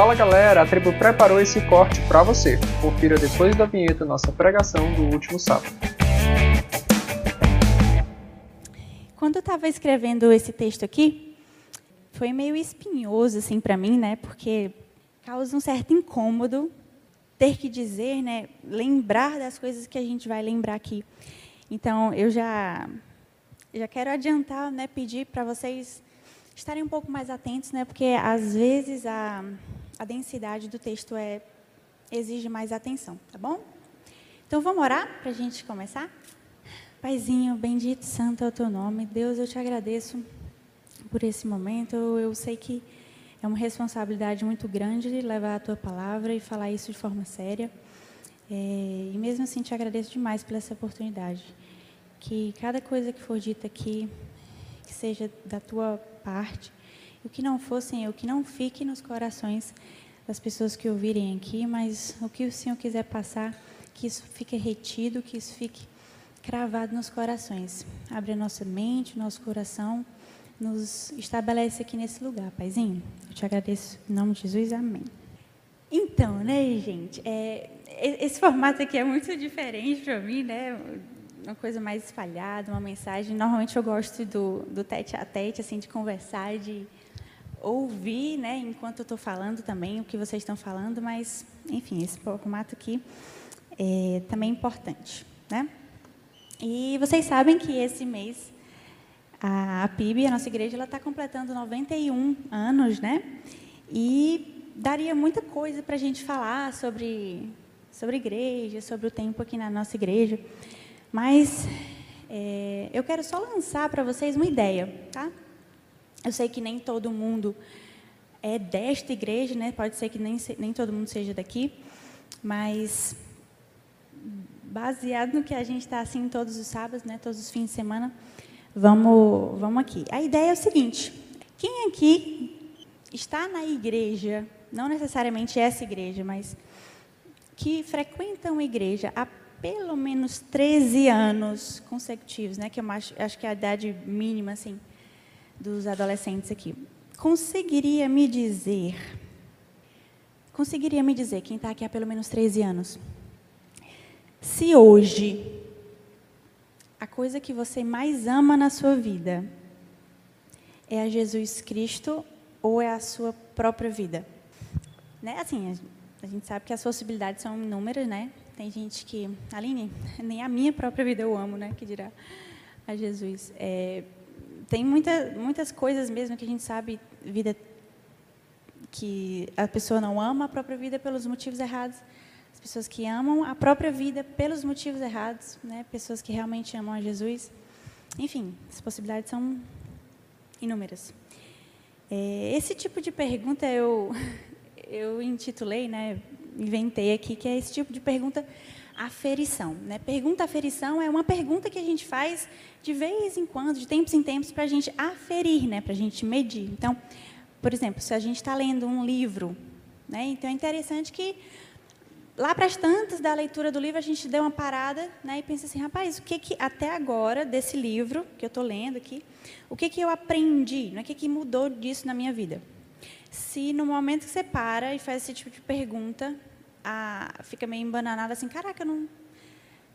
Fala galera, a tribo preparou esse corte para você. Confira depois da vinheta nossa pregação do último sábado. Quando eu estava escrevendo esse texto aqui, foi meio espinhoso assim para mim, né? Porque causa um certo incômodo ter que dizer, né? Lembrar das coisas que a gente vai lembrar aqui. Então, eu já já quero adiantar, né? Pedir para vocês estarem um pouco mais atentos, né? Porque às vezes a a densidade do texto é exige mais atenção, tá bom? Então vamos orar para a gente começar? Paizinho, bendito santo é o teu nome. Deus, eu te agradeço por esse momento. Eu, sei que é uma responsabilidade muito grande levar a tua palavra e falar isso de forma séria. É, e mesmo assim, te agradeço demais por essa oportunidade. Que cada coisa que for dita aqui, que seja da tua parte, e o que não for, Senhor, que não fique nos corações das pessoas que ouvirem aqui, mas o que o Senhor quiser passar, que isso fique retido, que isso fique cravado nos corações. Abre a nossa mente, nosso coração, nos estabelece aqui nesse lugar, Paizinho. Eu te agradeço em nome de Jesus, amém. Então, né, gente, é, esse formato aqui é muito diferente para mim, né? Uma coisa mais espalhada, uma mensagem. Normalmente eu gosto do, do tete a tete, assim, de conversar, de ouvir, né, enquanto eu estou falando também o que vocês estão falando, mas, enfim, esse formato aqui é também importante, né? E vocês sabem que esse mês a PIB, a nossa igreja, ela está completando 91 anos, né? E daria muita coisa para a gente falar sobre sobre igreja, sobre o tempo aqui na nossa igreja, mas é, eu quero só lançar para vocês uma ideia, tá? Eu sei que nem todo mundo é desta igreja, né? Pode ser que nem nem todo mundo seja daqui, mas baseado no que a gente está assim todos os sábados, né, todos os fins de semana, vamos, vamos aqui. A ideia é o seguinte: quem aqui está na igreja, não necessariamente essa igreja, mas que frequenta uma igreja há pelo menos 13 anos consecutivos, né, que eu acho, acho que é a idade mínima assim dos adolescentes aqui, conseguiria me dizer, conseguiria me dizer quem está aqui há pelo menos 13 anos, se hoje a coisa que você mais ama na sua vida é a Jesus Cristo ou é a sua própria vida? Né? Assim, a gente sabe que as possibilidades são inúmeras, né? Tem gente que, Aline, nem a minha própria vida eu amo, né? Que dirá a Jesus. É, tem muita, muitas coisas mesmo que a gente sabe, vida que a pessoa não ama a própria vida pelos motivos errados as pessoas que amam a própria vida pelos motivos errados, né? pessoas que realmente amam a Jesus. Enfim, as possibilidades são inúmeras. É, esse tipo de pergunta eu, eu intitulei, né, inventei aqui, que é esse tipo de pergunta aferição. Né? Pergunta aferição é uma pergunta que a gente faz de vez em quando, de tempos em tempos, para a gente aferir, né? para a gente medir. Então, por exemplo, se a gente está lendo um livro, né? então é interessante que lá para as tantas da leitura do livro, a gente deu uma parada né, e pensa assim, rapaz, o que, que até agora, desse livro que eu estou lendo aqui, o que, que eu aprendi, né, o que, que mudou disso na minha vida? Se no momento que você para e faz esse tipo de pergunta, a, fica meio embananada assim, caraca, eu não...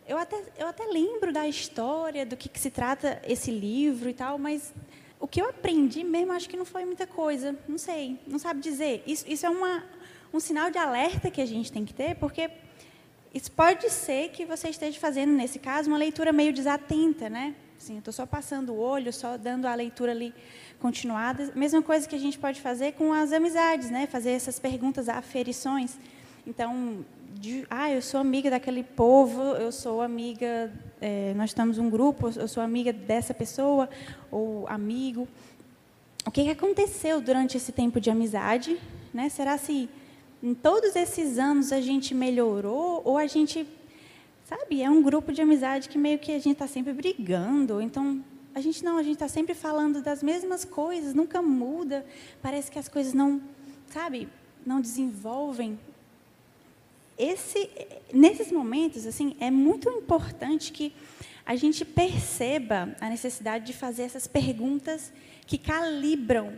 Eu até, eu até lembro da história, do que, que se trata esse livro e tal, mas o que eu aprendi mesmo, acho que não foi muita coisa. Não sei, não sabe dizer. Isso, isso é uma, um sinal de alerta que a gente tem que ter, porque isso pode ser que você esteja fazendo, nesse caso, uma leitura meio desatenta, né? Assim, estou só passando o olho, só dando a leitura ali continuada. Mesma coisa que a gente pode fazer com as amizades, né? Fazer essas perguntas, aferições. Então, de, ah, eu sou amiga daquele povo, eu sou amiga, é, nós estamos um grupo, eu sou amiga dessa pessoa, ou amigo. O que aconteceu durante esse tempo de amizade? Né? Será se em todos esses anos a gente melhorou ou a gente, sabe, é um grupo de amizade que meio que a gente está sempre brigando. Então, a gente não, a gente está sempre falando das mesmas coisas, nunca muda. Parece que as coisas não, sabe, não desenvolvem. Esse, nesses momentos, assim, é muito importante que a gente perceba a necessidade de fazer essas perguntas que calibram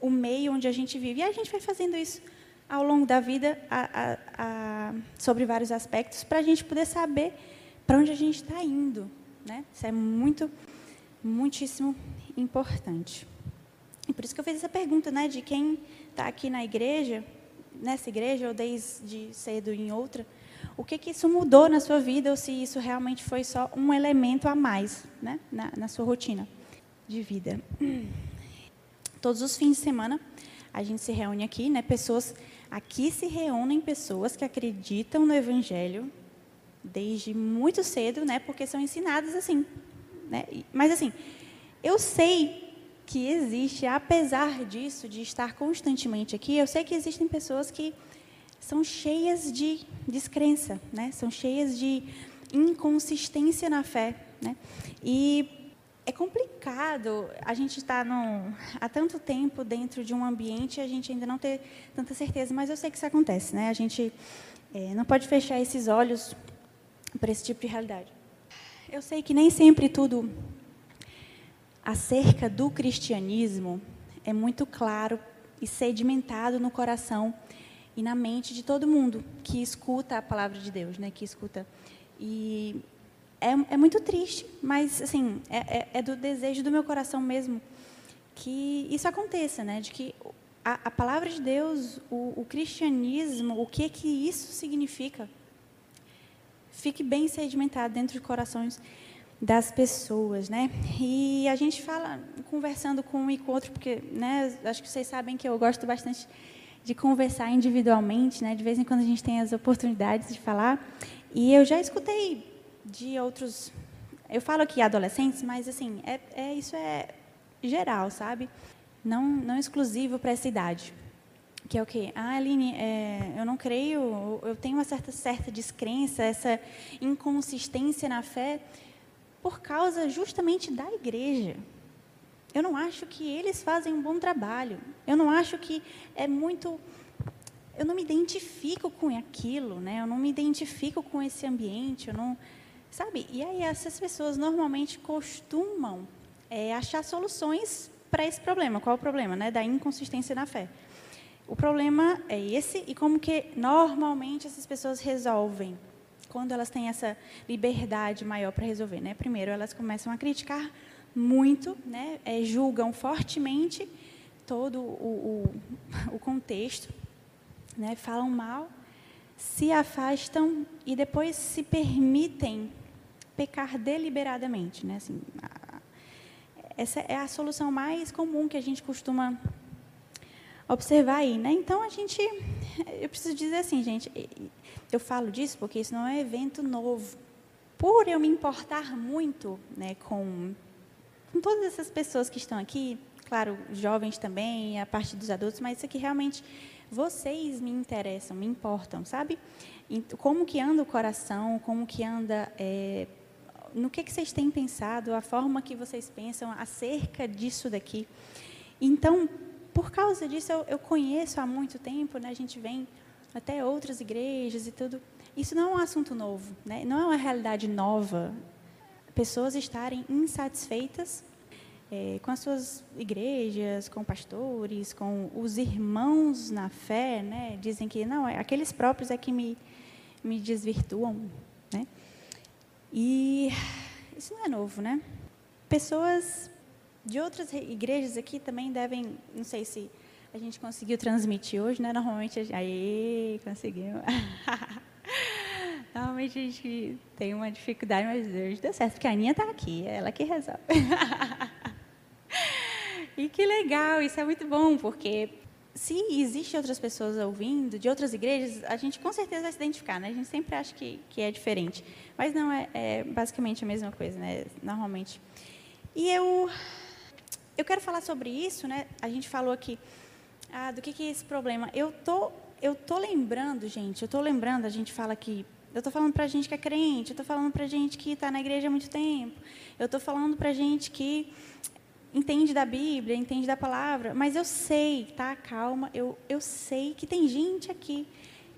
o meio onde a gente vive. E a gente vai fazendo isso ao longo da vida a, a, a, sobre vários aspectos para a gente poder saber para onde a gente está indo. Né? Isso é muito, muitíssimo importante. E por isso que eu fiz essa pergunta, né, de quem está aqui na igreja, nessa igreja ou desde cedo em outra, o que que isso mudou na sua vida ou se isso realmente foi só um elemento a mais, né, na, na sua rotina de vida. Todos os fins de semana a gente se reúne aqui, né, pessoas aqui se reúnem pessoas que acreditam no evangelho desde muito cedo, né, porque são ensinadas assim, né? Mas assim, eu sei que existe, apesar disso, de estar constantemente aqui, eu sei que existem pessoas que são cheias de descrença, né? são cheias de inconsistência na fé. Né? E é complicado a gente estar há tanto tempo dentro de um ambiente e a gente ainda não ter tanta certeza, mas eu sei que isso acontece. Né? A gente é, não pode fechar esses olhos para esse tipo de realidade. Eu sei que nem sempre tudo acerca do cristianismo é muito claro e sedimentado no coração e na mente de todo mundo que escuta a palavra de Deus, né? Que escuta e é, é muito triste, mas assim é, é, é, do desejo do meu coração mesmo que isso aconteça, né? De que a, a palavra de Deus, o, o cristianismo, o que que isso significa, fique bem sedimentado dentro de corações das pessoas, né? E a gente fala, conversando com um e com outro, porque, né, acho que vocês sabem que eu gosto bastante de conversar individualmente, né? De vez em quando a gente tem as oportunidades de falar. E eu já escutei de outros, eu falo aqui adolescentes, mas assim, é, é isso é geral, sabe? Não, não exclusivo para essa idade. Que é o quê? Ah, Aline, é, eu não creio, eu tenho uma certa, certa descrença, essa inconsistência na fé, por causa justamente da igreja. Eu não acho que eles fazem um bom trabalho. Eu não acho que é muito. Eu não me identifico com aquilo, né? Eu não me identifico com esse ambiente. Eu não, sabe? E aí essas pessoas normalmente costumam é, achar soluções para esse problema. Qual é o problema, né? Da inconsistência na fé. O problema é esse e como que normalmente essas pessoas resolvem quando elas têm essa liberdade maior para resolver, né? Primeiro, elas começam a criticar muito, né? É, julgam fortemente todo o, o, o contexto, né? Falam mal, se afastam e depois se permitem pecar deliberadamente, né? Assim, a, essa é a solução mais comum que a gente costuma observar aí, né? Então a gente, eu preciso dizer assim, gente, eu falo disso porque isso não é evento novo. Por eu me importar muito né, com, com todas essas pessoas que estão aqui, claro, jovens também, a parte dos adultos, mas isso aqui realmente vocês me interessam, me importam, sabe? Como que anda o coração, como que anda, é, no que, que vocês têm pensado, a forma que vocês pensam acerca disso daqui. Então, por causa disso, eu, eu conheço há muito tempo, né, a gente vem até outras igrejas e tudo. Isso não é um assunto novo, né? não é uma realidade nova. Pessoas estarem insatisfeitas é, com as suas igrejas, com pastores, com os irmãos na fé, né? dizem que não, é, aqueles próprios é que me, me desvirtuam. Né? E isso não é novo, né? Pessoas de outras igrejas aqui também devem, não sei se a gente conseguiu transmitir hoje, né? Normalmente, aí conseguimos. Normalmente a gente tem uma dificuldade, mas hoje deu certo, porque a Aninha está aqui, é ela que resolve. e que legal, isso é muito bom, porque se existem outras pessoas ouvindo, de outras igrejas, a gente com certeza vai se identificar, né? A gente sempre acha que, que é diferente. Mas não, é, é basicamente a mesma coisa, né? Normalmente. E eu, eu quero falar sobre isso, né? A gente falou aqui ah, do que, que é esse problema? Eu tô, eu tô lembrando, gente, eu tô lembrando, a gente fala que eu estou falando para gente que é crente, eu estou falando para gente que está na igreja há muito tempo, eu estou falando para gente que entende da Bíblia, entende da palavra, mas eu sei, tá? Calma, eu, eu sei que tem gente aqui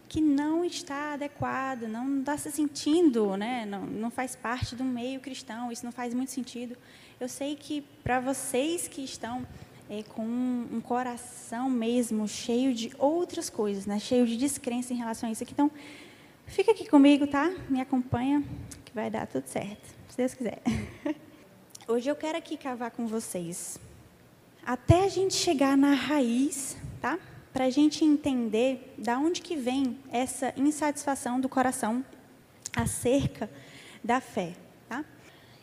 que não está adequada, não está se sentindo, né? não, não faz parte do meio cristão, isso não faz muito sentido. Eu sei que para vocês que estão é, com um, coração mesmo cheio de outras coisas, né? cheio de descrença em relação a isso aqui. Então, fica aqui comigo, tá? Me acompanha, que vai dar tudo certo, se Deus quiser. Hoje eu quero aqui cavar com vocês, até a gente chegar na raiz, tá? Para a gente entender da onde que vem essa insatisfação do coração acerca da fé, tá?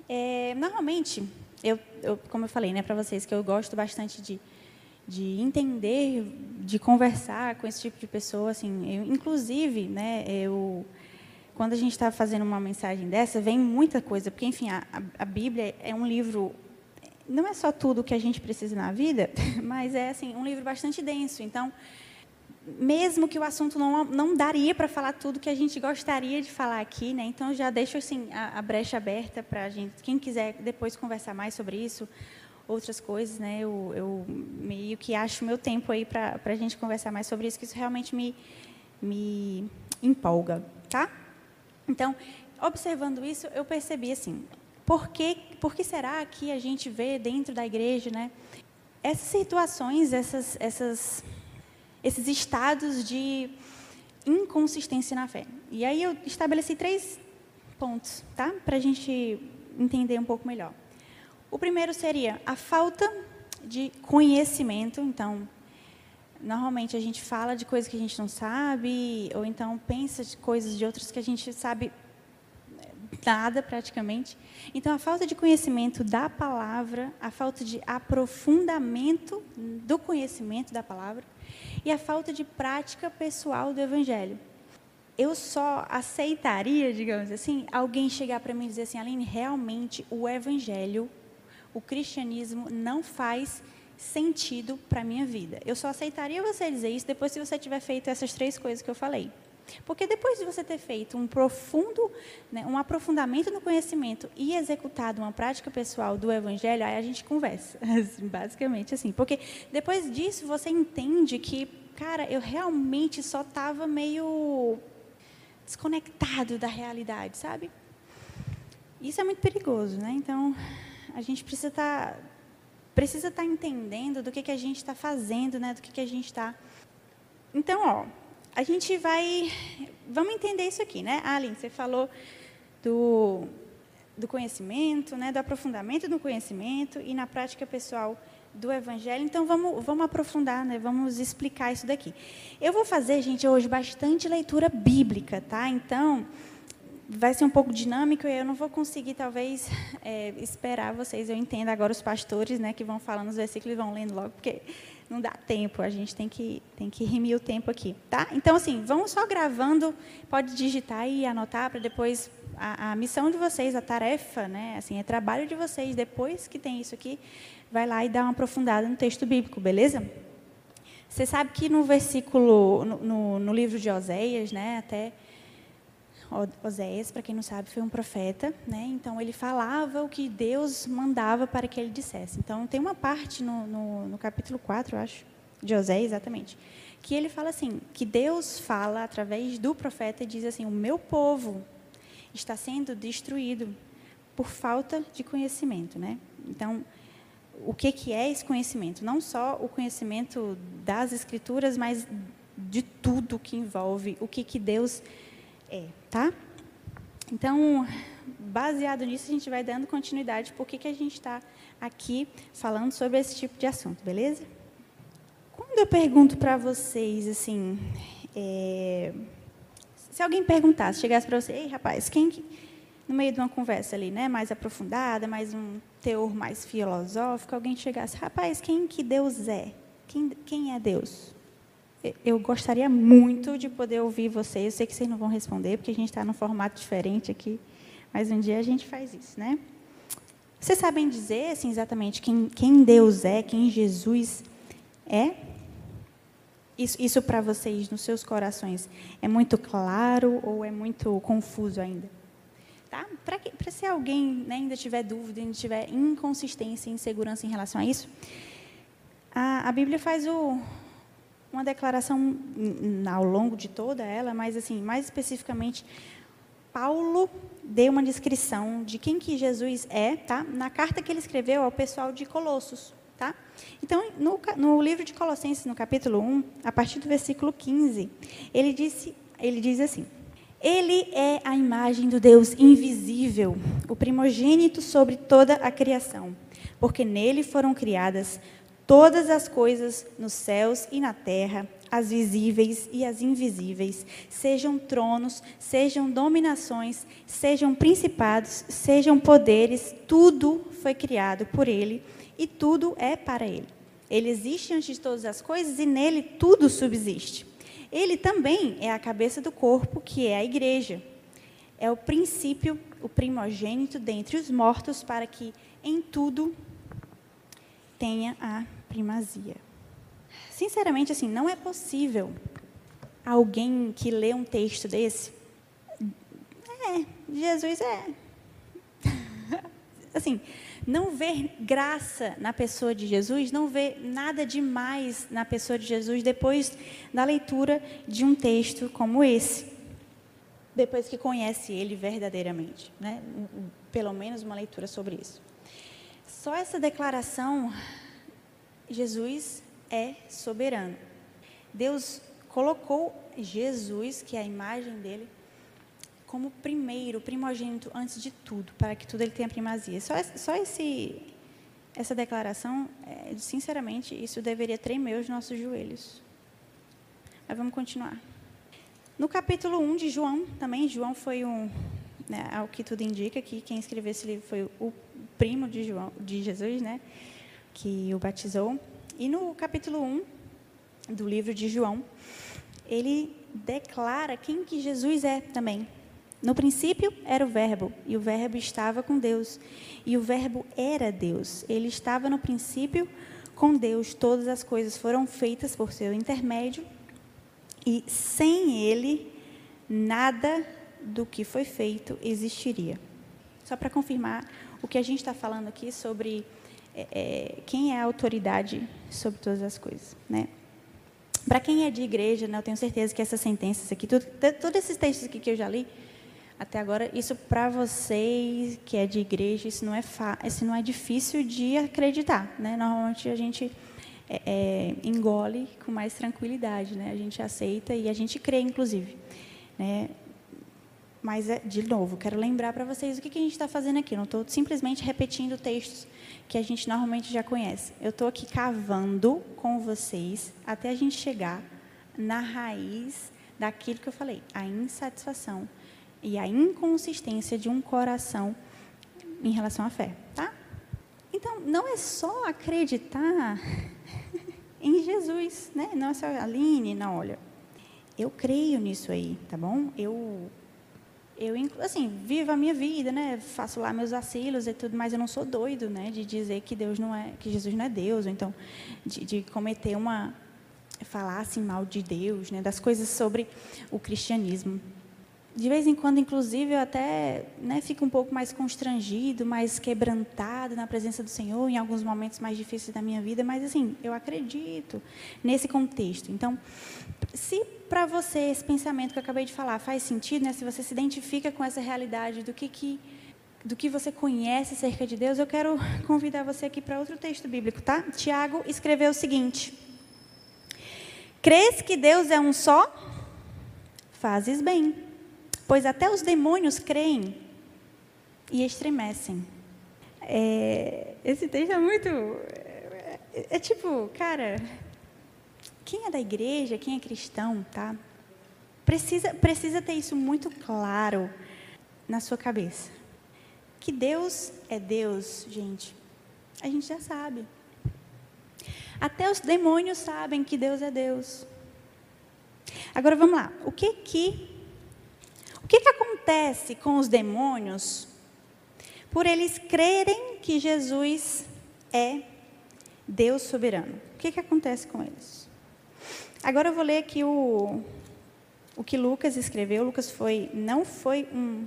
É, normalmente eu, eu, como eu falei, né, para vocês, que eu gosto bastante de, de entender, de conversar com esse tipo de pessoa, assim, eu, inclusive, né, eu, quando a gente está fazendo uma mensagem dessa, vem muita coisa, porque, enfim, a, a Bíblia é um livro, não é só tudo que a gente precisa na vida, mas é, assim, um livro bastante denso, então, mesmo que o assunto não, não daria para falar tudo que a gente gostaria de falar aqui, né? Então já deixo assim a, a brecha aberta para a gente, quem quiser depois conversar mais sobre isso, outras coisas, né? Eu, eu meio que acho meu tempo aí para a gente conversar mais sobre isso, que isso realmente me me empolga, tá? Então, observando isso, eu percebi assim, por que, por que será que a gente vê dentro da igreja, né? Essas situações, essas essas esses estados de inconsistência na fé. E aí eu estabeleci três pontos, tá? Para a gente entender um pouco melhor. O primeiro seria a falta de conhecimento. Então, normalmente a gente fala de coisas que a gente não sabe, ou então pensa de coisas de outras que a gente sabe nada praticamente. Então, a falta de conhecimento da palavra, a falta de aprofundamento do conhecimento da palavra e a falta de prática pessoal do evangelho. Eu só aceitaria, digamos assim, alguém chegar para mim e dizer assim, Aline, realmente o evangelho, o cristianismo não faz sentido para a minha vida. Eu só aceitaria você dizer isso depois que você tiver feito essas três coisas que eu falei. Porque depois de você ter feito um profundo, né, um aprofundamento no conhecimento e executado uma prática pessoal do Evangelho, aí a gente conversa, basicamente assim. Porque depois disso você entende que, cara, eu realmente só estava meio desconectado da realidade, sabe? Isso é muito perigoso, né? Então, a gente precisa estar tá, precisa tá entendendo do que, que a gente está fazendo, né? Do que, que a gente está. Então, ó, a gente vai. Vamos entender isso aqui, né? Ah, Aline, você falou do, do conhecimento, né, do aprofundamento do conhecimento e na prática pessoal do Evangelho. Então, vamos, vamos aprofundar, né, vamos explicar isso daqui. Eu vou fazer, gente, hoje bastante leitura bíblica, tá? Então, vai ser um pouco dinâmico e eu não vou conseguir, talvez, é, esperar vocês. Eu entendo agora os pastores, né, que vão falando os versículos e vão lendo logo, porque não dá tempo, a gente tem que, tem que rimir o tempo aqui, tá? Então, assim, vamos só gravando, pode digitar e anotar para depois, a, a, missão de vocês, a tarefa, né, assim, é trabalho de vocês, depois que tem isso aqui, vai lá e dá uma aprofundada no texto bíblico, beleza? Você sabe que no versículo, no, no, no livro de Oséias, né, até Oséias, para quem não sabe, foi um profeta, né? Então ele falava o que Deus mandava para que ele dissesse. Então tem uma parte no, no, no capítulo 4, eu acho, de Oséias, exatamente, que ele fala assim, que Deus fala através do profeta e diz assim: "O meu povo está sendo destruído por falta de conhecimento", né? Então, o que que é esse conhecimento? Não só o conhecimento das escrituras, mas de tudo que envolve o que que Deus é, tá? Então, baseado nisso, a gente vai dando continuidade por que, que a gente está aqui falando sobre esse tipo de assunto, beleza? Quando eu pergunto para vocês, assim, é, se alguém perguntasse, chegasse para você, ei, rapaz, quem que, no meio de uma conversa ali, né, mais aprofundada, mais um teor mais filosófico, alguém chegasse, rapaz, quem que Deus é? Quem, quem é Deus? Eu gostaria muito de poder ouvir vocês. Eu sei que vocês não vão responder, porque a gente está num formato diferente aqui, mas um dia a gente faz isso, né? Vocês sabem dizer assim, exatamente quem, quem Deus é, quem Jesus é? Isso, isso para vocês, nos seus corações, é muito claro ou é muito confuso ainda? Tá? Para se alguém né, ainda tiver dúvida, ainda tiver inconsistência, insegurança em relação a isso, a, a Bíblia faz o, uma declaração ao longo de toda ela, mas assim, mais especificamente, Paulo deu uma descrição de quem que Jesus é, tá? Na carta que ele escreveu ao pessoal de Colossos, tá? Então, no, no, livro de Colossenses, no capítulo 1, a partir do versículo 15, ele, disse, ele diz assim: Ele é a imagem do Deus invisível, o primogênito sobre toda a criação, porque nele foram criadas todas as coisas nos céus e na terra, as visíveis e as invisíveis, sejam tronos, sejam dominações, sejam principados, sejam poderes, tudo foi criado por ele e tudo é para ele. Ele existe antes de todas as coisas e nele tudo subsiste. Ele também é a cabeça do corpo, que é a igreja. É o princípio, o primogênito dentre os mortos, para que em tudo tenha a primazia. Sinceramente, assim, não é possível alguém que lê um texto desse. É, Jesus é. assim, não ver graça na pessoa de Jesus, não ver nada demais na pessoa de Jesus depois da leitura de um texto como esse. Depois que conhece ele verdadeiramente, né? Pelo menos uma leitura sobre isso. Só essa declaração, Jesus é soberano. Deus colocou Jesus, que é a imagem dele, como primeiro, primogênito antes de tudo, para que tudo ele tenha primazia. Só, só esse, essa declaração, é, sinceramente, isso deveria tremer os nossos joelhos. Mas vamos continuar. No capítulo 1 de João, também, João foi um, né, ao que tudo indica, que quem escreveu esse livro foi o primo de, João, de Jesus, né, que o batizou. E no capítulo 1 do livro de João, ele declara quem que Jesus é também. No princípio era o Verbo, e o Verbo estava com Deus, e o Verbo era Deus. Ele estava no princípio com Deus, todas as coisas foram feitas por seu intermédio, e sem ele, nada do que foi feito existiria. Só para confirmar o que a gente está falando aqui sobre é, é, quem é a autoridade sobre todas as coisas. Né? Para quem é de igreja, né, eu tenho certeza que essas sentenças aqui, tudo, todos esses textos aqui que eu já li, até agora, isso para vocês que é de igreja, isso não é isso não é difícil de acreditar, né? Normalmente a gente é, é, engole com mais tranquilidade, né? A gente aceita e a gente crê, inclusive, né? Mas, é, de novo, quero lembrar para vocês o que, que a gente está fazendo aqui. Não estou simplesmente repetindo textos que a gente normalmente já conhece. Eu estou aqui cavando com vocês até a gente chegar na raiz daquilo que eu falei, a insatisfação e a inconsistência de um coração em relação à fé, tá? Então, não é só acreditar em Jesus, né? Não é só Aline, não, olha, eu creio nisso aí, tá bom? Eu eu assim vivo a minha vida, né? Faço lá meus vacilos e tudo, mas eu não sou doido, né? De dizer que Deus não é, que Jesus não é Deus, ou então de, de cometer uma falar assim mal de Deus, né? Das coisas sobre o cristianismo de vez em quando, inclusive, eu até né, fico um pouco mais constrangido, mais quebrantado na presença do Senhor, em alguns momentos mais difíceis da minha vida, mas, assim, eu acredito nesse contexto. Então, se para você esse pensamento que eu acabei de falar faz sentido, né, se você se identifica com essa realidade do que, que, do que você conhece acerca de Deus, eu quero convidar você aqui para outro texto bíblico, tá? Tiago escreveu o seguinte: Crês que Deus é um só? Fazes bem pois até os demônios creem e estremecem. É, esse texto é muito. É, é, tipo, cara, quem é da igreja, quem é cristão, tá? Precisa, precisa ter isso muito claro na sua cabeça. Que Deus é Deus, gente, a gente já sabe. Até os demônios sabem que Deus é Deus. Agora vamos lá. O que que que, que acontece com os demônios por eles crerem que Jesus é Deus soberano? O que, que acontece com eles? Agora eu vou ler aqui o, o que Lucas escreveu. Lucas foi, não foi um,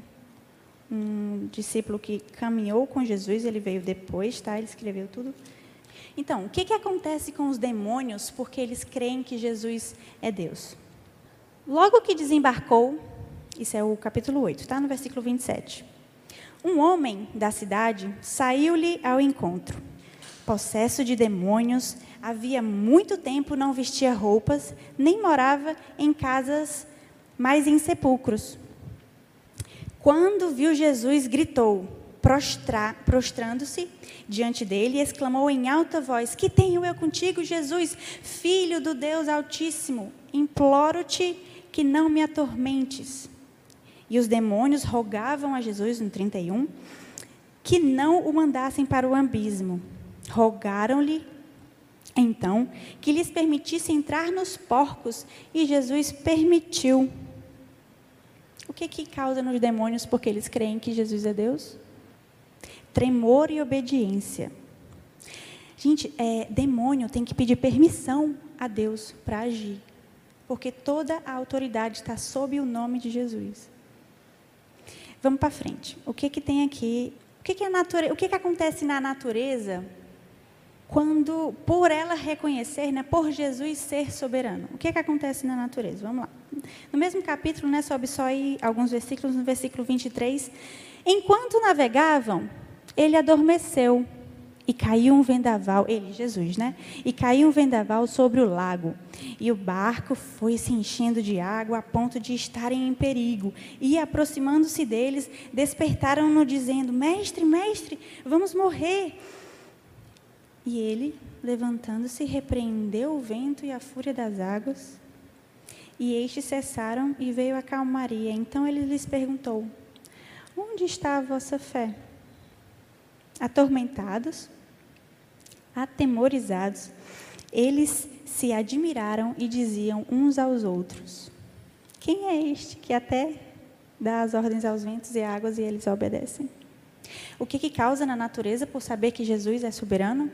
um discípulo que caminhou com Jesus, ele veio depois, tá? Ele escreveu tudo. Então, o que, que acontece com os demônios porque eles creem que Jesus é Deus? Logo que desembarcou isso é o capítulo 8, está no versículo 27. Um homem da cidade saiu-lhe ao encontro. possesso de demônios, havia muito tempo não vestia roupas, nem morava em casas, mas em sepulcros. Quando viu Jesus, gritou, prostrando-se diante dele, exclamou em alta voz: Que tenho eu contigo, Jesus, filho do Deus Altíssimo? Imploro-te que não me atormentes. E os demônios rogavam a Jesus, no 31, que não o mandassem para o abismo. Rogaram-lhe, então, que lhes permitisse entrar nos porcos, e Jesus permitiu. O que, que causa nos demônios porque eles creem que Jesus é Deus? Tremor e obediência. Gente, é, demônio tem que pedir permissão a Deus para agir, porque toda a autoridade está sob o nome de Jesus. Vamos para frente. O que, que tem aqui? O que, que, é natureza, o que, que acontece na natureza quando, por ela reconhecer, né, por Jesus ser soberano? O que, que acontece na natureza? Vamos lá. No mesmo capítulo, né, sobe só aí alguns versículos, no versículo 23. Enquanto navegavam, ele adormeceu e caiu um vendaval, ele, Jesus, né? E caiu um vendaval sobre o lago. E o barco foi se enchendo de água a ponto de estarem em perigo. E aproximando-se deles, despertaram-no dizendo: Mestre, mestre, vamos morrer. E ele, levantando-se, repreendeu o vento e a fúria das águas. E estes cessaram e veio a calmaria. Então ele lhes perguntou: Onde está a vossa fé? Atormentados, atemorizados, eles se admiraram e diziam uns aos outros: Quem é este que até dá as ordens aos ventos e águas e eles obedecem? O que, que causa na natureza por saber que Jesus é soberano?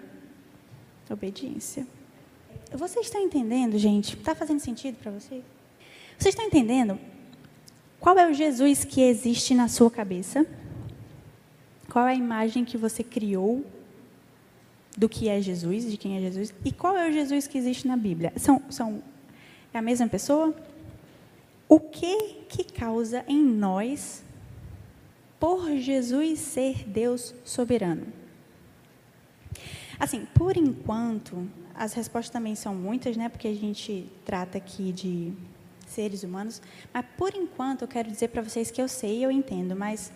Obediência. Vocês estão entendendo, gente? Está fazendo sentido para vocês? Vocês estão entendendo? Qual é o Jesus que existe na sua cabeça? Qual é a imagem que você criou do que é Jesus, de quem é Jesus? E qual é o Jesus que existe na Bíblia? São, são é a mesma pessoa? O que que causa em nós por Jesus ser Deus soberano? Assim, por enquanto, as respostas também são muitas, né? Porque a gente trata aqui de seres humanos, mas por enquanto eu quero dizer para vocês que eu sei eu entendo, mas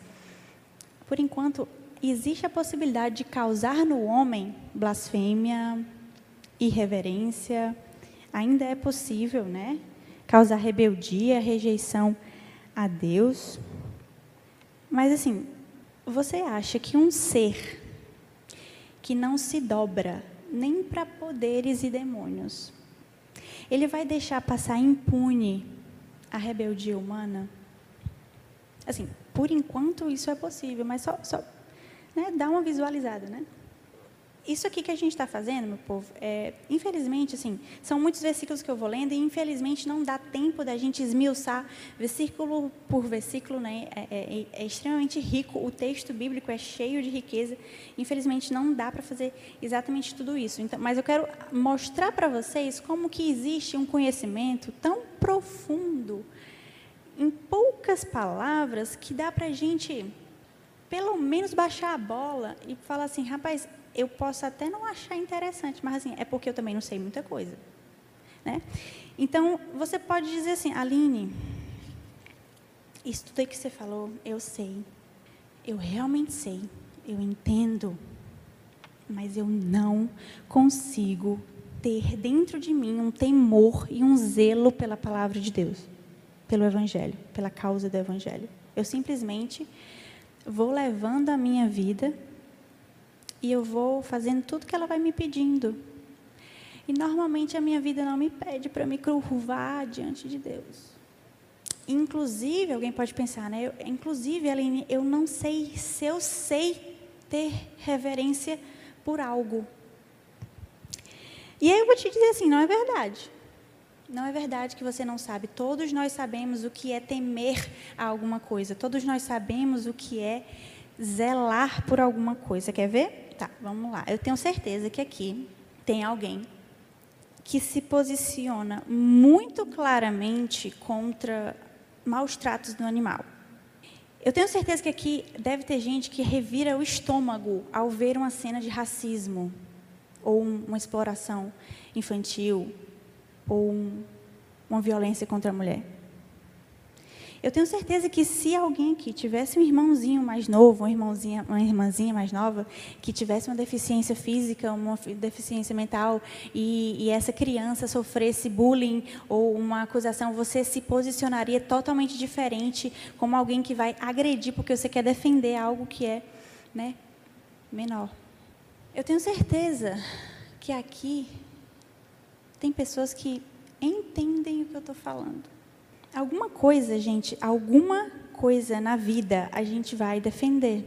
por enquanto, existe a possibilidade de causar no homem blasfêmia, irreverência, ainda é possível, né? Causar rebeldia, rejeição a Deus. Mas assim, você acha que um ser que não se dobra nem para poderes e demônios, ele vai deixar passar impune a rebeldia humana? Assim, por enquanto isso é possível, mas só, só né, dá uma visualizada, né? Isso aqui que a gente está fazendo, meu povo, é, infelizmente, assim, são muitos versículos que eu vou lendo e, infelizmente, não dá tempo da gente esmiuçar versículo por versículo, né? É, é, é extremamente rico, o texto bíblico é cheio de riqueza. Infelizmente, não dá para fazer exatamente tudo isso. Então, mas eu quero mostrar para vocês como que existe um conhecimento tão profundo em poucas palavras que dá para a gente, pelo menos, baixar a bola e falar assim, rapaz, eu posso até não achar interessante, mas assim, é porque eu também não sei muita coisa. Né? Então, você pode dizer assim, Aline, isso tudo aí que você falou, eu sei. Eu realmente sei. Eu entendo. Mas eu não consigo ter dentro de mim um temor e um zelo pela palavra de Deus pelo Evangelho, pela causa do Evangelho. Eu simplesmente vou levando a minha vida e eu vou fazendo tudo que ela vai me pedindo. E normalmente a minha vida não me pede para me curvar diante de Deus. Inclusive, alguém pode pensar, né? Eu, inclusive, Aline, eu não sei se eu sei ter reverência por algo. E aí eu vou te dizer assim, não é verdade. Não é verdade que você não sabe. Todos nós sabemos o que é temer a alguma coisa. Todos nós sabemos o que é zelar por alguma coisa. Quer ver? Tá, vamos lá. Eu tenho certeza que aqui tem alguém que se posiciona muito claramente contra maus tratos do animal. Eu tenho certeza que aqui deve ter gente que revira o estômago ao ver uma cena de racismo, ou um, uma exploração infantil, ou um, uma violência contra a mulher. Eu tenho certeza que se alguém aqui tivesse um irmãozinho mais novo, uma irmãzinha, uma irmãzinha mais nova, que tivesse uma deficiência física, uma deficiência mental, e, e essa criança sofresse bullying ou uma acusação, você se posicionaria totalmente diferente, como alguém que vai agredir porque você quer defender algo que é né, menor. Eu tenho certeza que aqui tem pessoas que entendem o que eu estou falando. Alguma coisa, gente, alguma coisa na vida a gente vai defender.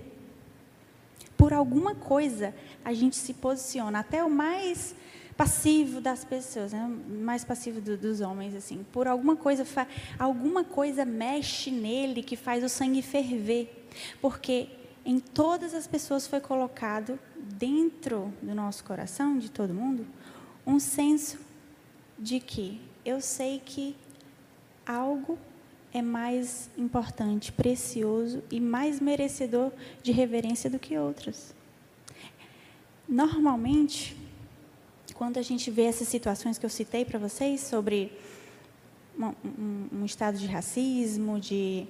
Por alguma coisa a gente se posiciona, até o mais passivo das pessoas, né? mais passivo do, dos homens, assim. Por alguma coisa, alguma coisa mexe nele que faz o sangue ferver, porque em todas as pessoas foi colocado dentro do nosso coração, de todo mundo, um senso de que eu sei que algo é mais importante, precioso e mais merecedor de reverência do que outras. Normalmente, quando a gente vê essas situações que eu citei para vocês sobre uma, um, um, estado de racismo, de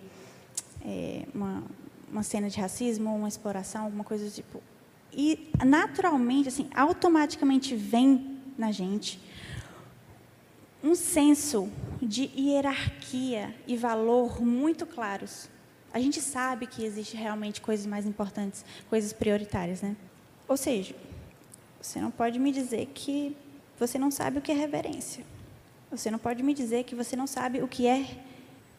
é, uma, uma cena de racismo, uma exploração, alguma coisa do tipo, e naturalmente, assim, automaticamente vem na gente um senso de hierarquia e valor muito claros. A gente sabe que existe realmente coisas mais importantes, coisas prioritárias, né? Ou seja, você não pode me dizer que você não sabe o que é reverência. Você não pode me dizer que você não sabe o que é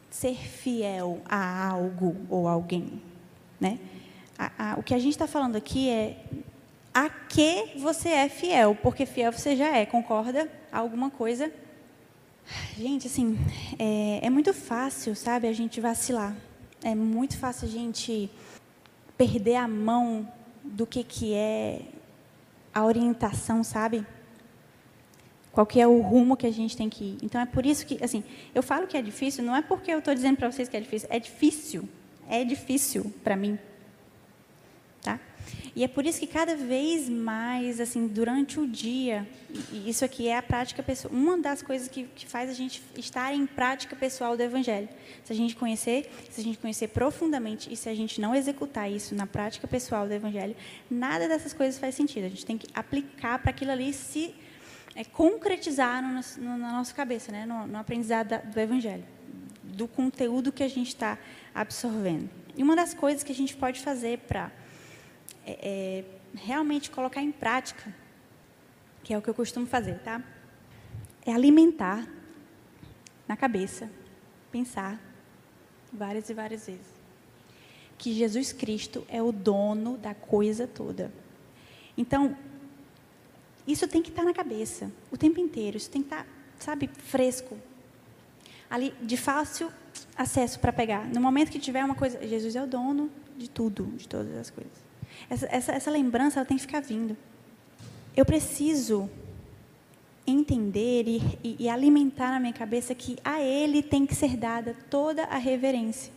ser fiel a algo ou alguém, né? A, a, o que a gente está falando aqui é a que você é fiel, porque fiel você já é, concorda? Alguma coisa Gente, assim, é, é, muito fácil, sabe, a gente vacilar. É muito fácil a gente perder a mão do que, que é a orientação, sabe? Qual que é o rumo que a gente tem que ir. Então, é por isso que, assim, eu falo que é difícil, não é porque eu estou dizendo para vocês que é difícil. É difícil. É difícil para mim. E é por isso que cada vez mais, assim, durante o dia, isso aqui é a prática pessoal, uma das coisas que, que faz a gente estar em prática pessoal do Evangelho. Se a gente conhecer, se a gente conhecer profundamente e se a gente não executar isso na prática pessoal do Evangelho, nada dessas coisas faz sentido. A gente tem que aplicar para aquilo ali se é, concretizar no, no, na nossa cabeça, né? no, no aprendizado do Evangelho, do conteúdo que a gente está absorvendo. E uma das coisas que a gente pode fazer para é, é, realmente colocar em prática, que é o que eu costumo fazer, tá? É alimentar na cabeça, pensar várias e várias vezes que Jesus Cristo é o dono da coisa toda. Então, isso tem que estar na cabeça o tempo inteiro, isso tem que estar, sabe, fresco. Ali, de fácil acesso para pegar. No momento que tiver uma coisa, Jesus é o dono de tudo, de todas as coisas. Essa, essa, essa lembrança ela tem que ficar vindo. Eu preciso entender e, e, e, alimentar na minha cabeça que a Ele tem que ser dada toda a reverência.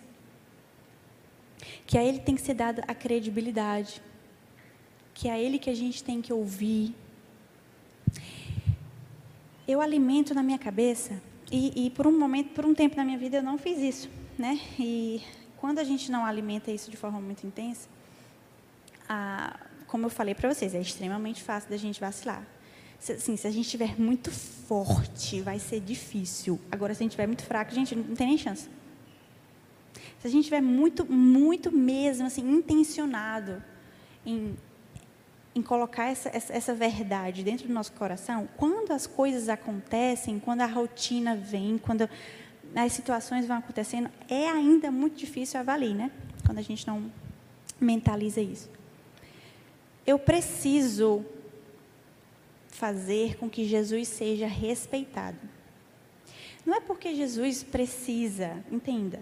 Que a Ele tem que ser dada a credibilidade. Que é a Ele que a gente tem que ouvir. Eu alimento na minha cabeça, e, e por um momento, por um tempo na minha vida, eu não fiz isso. Né? E quando a gente não alimenta isso de forma muito intensa, a, como eu falei para vocês, é extremamente fácil da gente vacilar. Se, assim, se a gente estiver muito forte, vai ser difícil. Agora, se a gente estiver muito fraco, gente, não tem nem chance. Se a gente estiver muito, muito mesmo, assim, intencionado em, em colocar essa, essa, essa, verdade dentro do nosso coração, quando as coisas acontecem, quando a rotina vem, quando as situações vão acontecendo, é ainda muito difícil avaliar, né? Quando a gente não mentaliza isso eu preciso fazer com que Jesus seja respeitado. Não é porque Jesus precisa, entenda.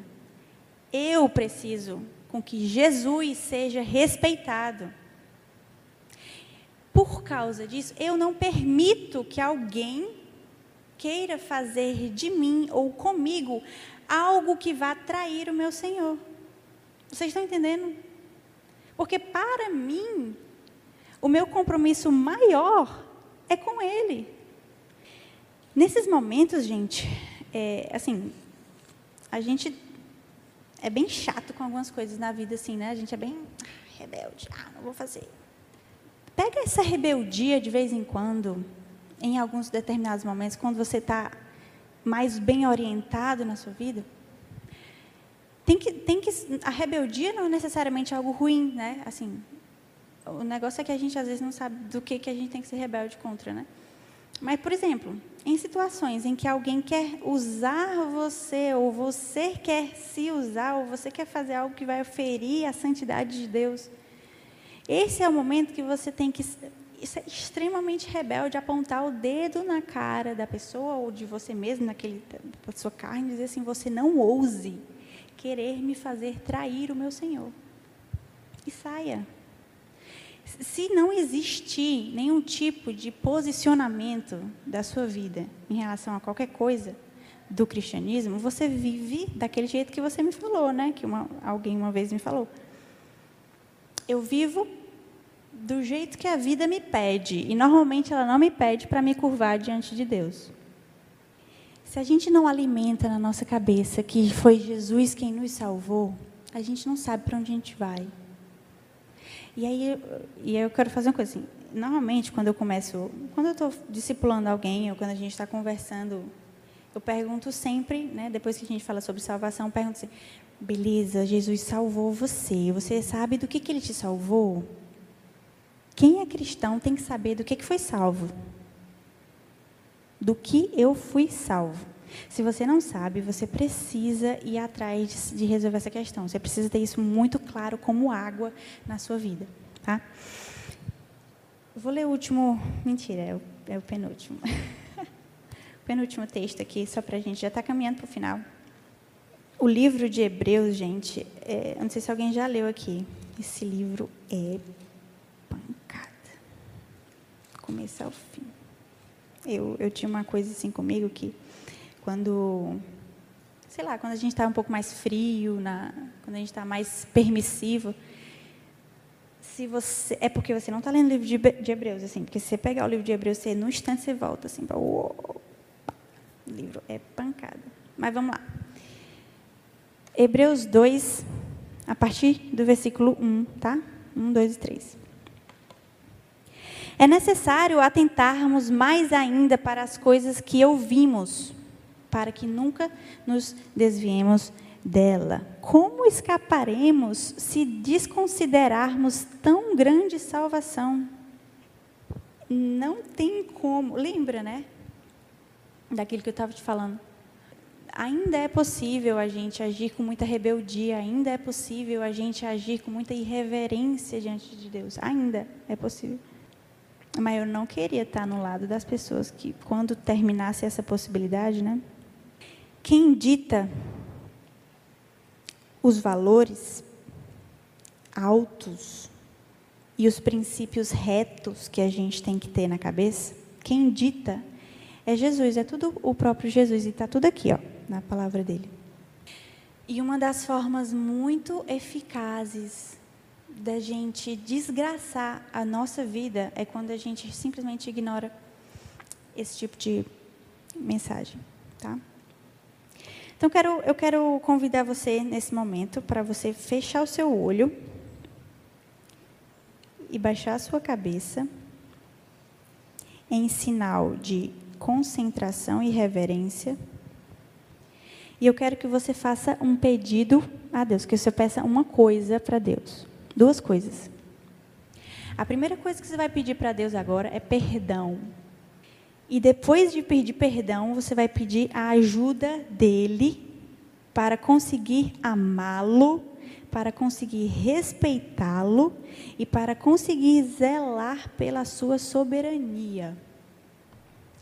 Eu preciso com que Jesus seja respeitado. Por causa disso, eu não permito que alguém queira fazer de mim ou comigo algo que vá trair o meu Senhor. Vocês estão entendendo? Porque para mim, o meu compromisso maior é com Ele. Nesses momentos, gente, é, assim, a gente é bem chato com algumas coisas na vida, assim, né? A gente é bem rebelde, ah, não vou fazer. Pega essa rebeldia de vez em quando, em alguns determinados momentos, quando você está mais bem orientado na sua vida. Tem que, tem que, a rebeldia não é necessariamente algo ruim, né? Assim, o negócio é que a gente às vezes não sabe do que, que a gente tem que ser rebelde contra, né? Mas, por exemplo, em situações em que alguém quer usar você, ou você quer se usar, ou você quer fazer algo que vai ferir a santidade de Deus, esse é o momento que você tem que ser extremamente rebelde, apontar o dedo na cara da pessoa, ou de você mesmo, naquele, na sua carne, e dizer assim: você não ouse querer me fazer trair o meu Senhor. E saia. Se não existir nenhum tipo de posicionamento da sua vida em relação a qualquer coisa do cristianismo, você vive daquele jeito que você me falou, né? Que uma, alguém uma vez me falou. Eu vivo do jeito que a vida me pede, e normalmente ela não me pede para me curvar diante de Deus. Se a gente não alimenta na nossa cabeça que foi Jesus quem nos salvou, a gente não sabe para onde a gente vai. E aí, e aí eu quero fazer uma coisa assim. Normalmente, quando eu começo, quando eu estou discipulando alguém ou quando a gente está conversando, eu pergunto sempre, né, depois que a gente fala sobre salvação, eu pergunto assim: beleza, Jesus salvou você. Você sabe do que, que ele te salvou? Quem é cristão tem que saber do que, que foi salvo do que eu fui salvo. Se você não sabe, você precisa ir atrás de resolver essa questão. Você precisa ter isso muito claro como água na sua vida, tá? vou ler o último. Mentira, é o, é o penúltimo. o penúltimo texto aqui, só para a gente já está caminhando para o final. O livro de Hebreus, gente, é, não sei se alguém já leu aqui. Esse livro é pancada. Começar ao fim. Eu, eu tinha uma coisa assim comigo que quando, sei lá, quando a gente está um pouco mais frio, na, quando a gente está mais permissivo, se você é porque você não está lendo o livro de, de, Hebreus, assim, porque se você pegar o livro de Hebreus, você no instante você volta assim para o livro é pancada. Mas vamos lá. Hebreus 2, a partir do versículo 1, tá? 1, 2 e 3. É necessário atentarmos mais ainda para as coisas que ouvimos, para que nunca nos desviemos dela. Como escaparemos se desconsiderarmos tão grande salvação? Não tem como. Lembra, né? Daquilo que eu estava te falando. Ainda é possível a gente agir com muita rebeldia, ainda é possível a gente agir com muita irreverência diante de Deus. Ainda é possível. Mas eu não queria estar no lado das pessoas que, quando terminasse essa possibilidade, né? Quem dita os valores altos e os princípios retos que a gente tem que ter na cabeça, quem dita é Jesus, é tudo o próprio Jesus, e está tudo aqui, ó, na palavra dele. E uma das formas muito eficazes da gente desgraçar a nossa vida é quando a gente simplesmente ignora esse tipo de mensagem, tá? Então, quero, eu quero convidar você nesse momento para você fechar o seu olho e baixar a sua cabeça em sinal de concentração e reverência. E eu quero que você faça um pedido a Deus, que você peça uma coisa para Deus. Duas coisas. A primeira coisa que você vai pedir para Deus agora é perdão. E depois de pedir perdão, você vai pedir a ajuda dele para conseguir amá-lo, para conseguir respeitá-lo e para conseguir zelar pela sua soberania.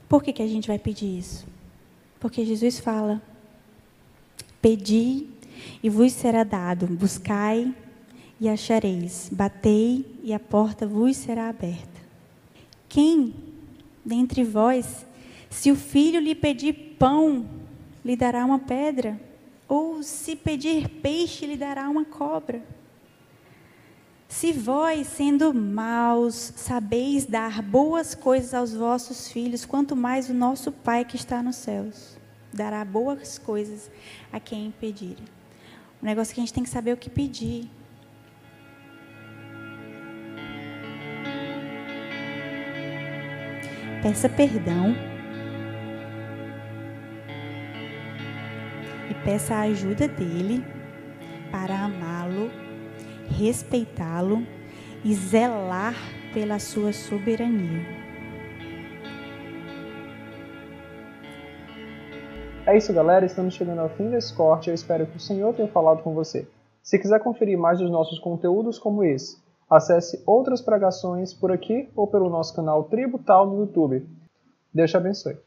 Por que, que a gente vai pedir isso? Porque Jesus fala: Pedi e vos será dado, buscai e achareis, batei e a porta vos será aberta. Quem dentre vós, se o filho lhe pedir pão, lhe dará uma pedra? Ou se pedir peixe, lhe dará uma cobra? Se vós, sendo maus, sabeis dar boas coisas aos vossos filhos, quanto mais o nosso Pai que está nos céus dará boas coisas a quem pedir. O negócio é que a gente tem que saber o que pedir. Peça perdão. E peça a ajuda dele para amá-lo respeitá-lo e zelar pela sua soberania. É isso, galera. Estamos chegando ao fim desse corte. Eu espero que o Senhor tenha falado com você. Se quiser conferir mais dos nossos conteúdos como esse, acesse outras pregações por aqui ou pelo nosso canal Tributal no YouTube. Deus te abençoe.